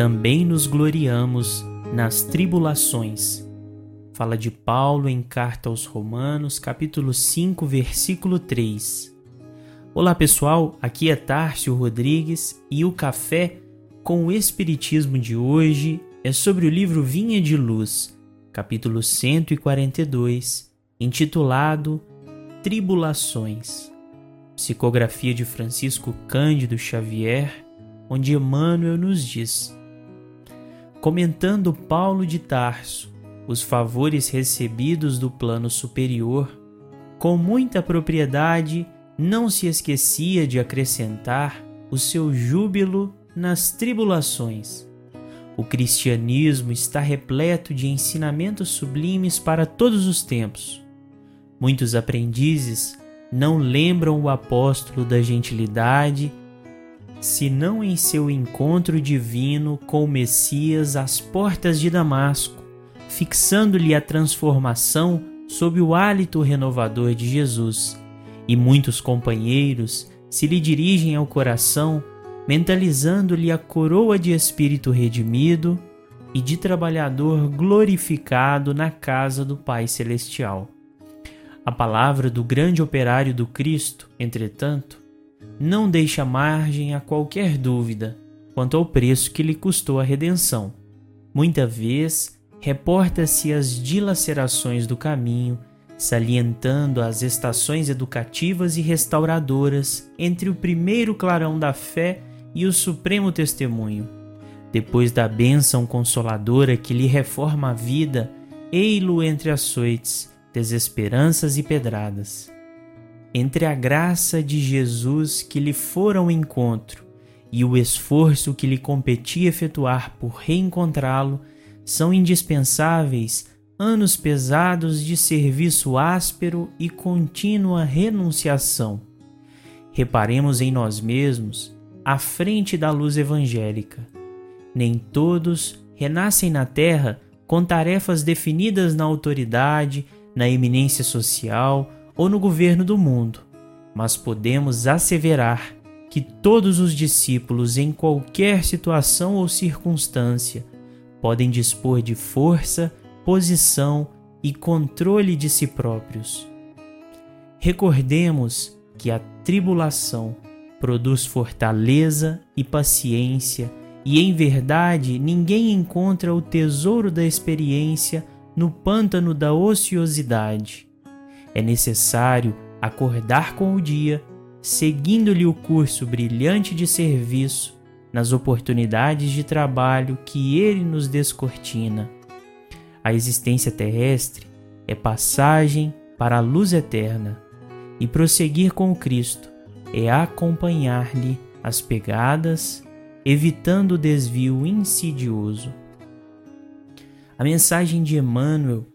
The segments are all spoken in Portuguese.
também nos gloriamos nas tribulações. Fala de Paulo em carta aos Romanos, capítulo 5, versículo 3. Olá pessoal, aqui é Tárcio Rodrigues e o café com o Espiritismo de hoje é sobre o livro Vinha de Luz, capítulo 142, intitulado Tribulações. Psicografia de Francisco Cândido Xavier, onde Emmanuel nos diz: Comentando Paulo de Tarso os favores recebidos do plano superior, com muita propriedade não se esquecia de acrescentar o seu júbilo nas tribulações. O cristianismo está repleto de ensinamentos sublimes para todos os tempos. Muitos aprendizes não lembram o apóstolo da gentilidade senão em seu encontro divino com o Messias às portas de Damasco, fixando-lhe a transformação sob o hálito renovador de Jesus. E muitos companheiros se lhe dirigem ao coração, mentalizando-lhe a coroa de espírito redimido e de trabalhador glorificado na casa do Pai Celestial. A palavra do grande operário do Cristo, entretanto, não deixa margem a qualquer dúvida quanto ao preço que lhe custou a redenção. Muita vez reporta-se as dilacerações do caminho, salientando as estações educativas e restauradoras entre o primeiro clarão da fé e o supremo testemunho. Depois da bênção consoladora que lhe reforma a vida, ei-lo entre açoites, desesperanças e pedradas entre a graça de Jesus que lhe fora ao encontro e o esforço que lhe competia efetuar por reencontrá-lo, são indispensáveis anos pesados de serviço áspero e contínua renunciação. Reparemos em nós mesmos, à frente da luz evangélica. Nem todos renascem na terra com tarefas definidas na autoridade, na eminência social ou no governo do mundo, mas podemos asseverar que todos os discípulos, em qualquer situação ou circunstância, podem dispor de força, posição e controle de si próprios. Recordemos que a tribulação produz fortaleza e paciência, e em verdade ninguém encontra o tesouro da experiência no pântano da ociosidade. É necessário acordar com o dia, seguindo-lhe o curso brilhante de serviço nas oportunidades de trabalho que ele nos descortina. A existência terrestre é passagem para a luz eterna, e prosseguir com Cristo é acompanhar-lhe as pegadas, evitando o desvio insidioso. A mensagem de Emmanuel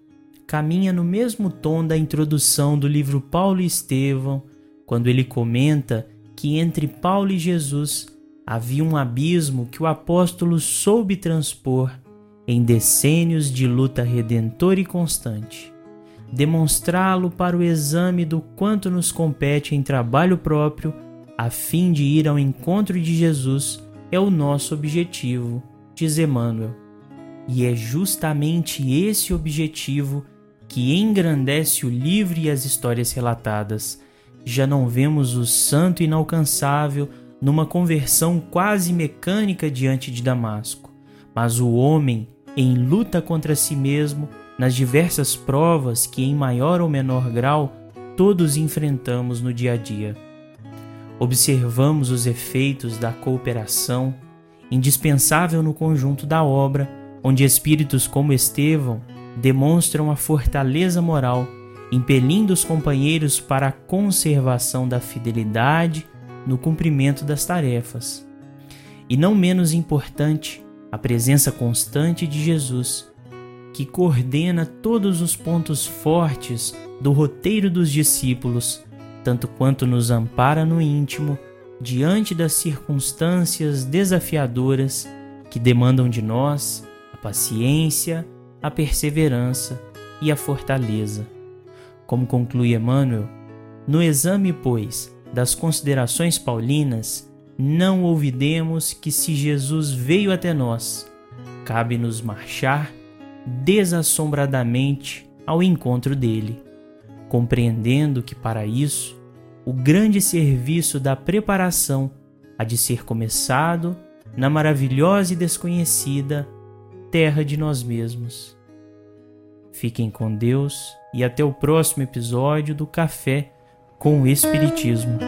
caminha no mesmo tom da introdução do livro Paulo e Estevão, quando ele comenta que entre Paulo e Jesus havia um abismo que o apóstolo soube transpor em decênios de luta redentora e constante. Demonstrá-lo para o exame do quanto nos compete em trabalho próprio, a fim de ir ao encontro de Jesus, é o nosso objetivo, diz Emmanuel. E é justamente esse objetivo que engrandece o livro e as histórias relatadas. Já não vemos o santo inalcançável numa conversão quase mecânica diante de Damasco, mas o homem em luta contra si mesmo nas diversas provas que, em maior ou menor grau, todos enfrentamos no dia a dia. Observamos os efeitos da cooperação, indispensável no conjunto da obra, onde espíritos como Estevão demonstram a fortaleza moral, impelindo os companheiros para a conservação da fidelidade no cumprimento das tarefas. E não menos importante, a presença constante de Jesus, que coordena todos os pontos fortes do roteiro dos discípulos, tanto quanto nos ampara no íntimo diante das circunstâncias desafiadoras que demandam de nós a paciência, a perseverança e a fortaleza. Como conclui Emmanuel, no exame, pois, das considerações paulinas, não ouvidemos que se Jesus veio até nós, cabe-nos marchar desassombradamente ao encontro dele, compreendendo que para isso o grande serviço da preparação há de ser começado na maravilhosa e desconhecida terra de nós mesmos. Fiquem com Deus e até o próximo episódio do Café com o Espiritismo.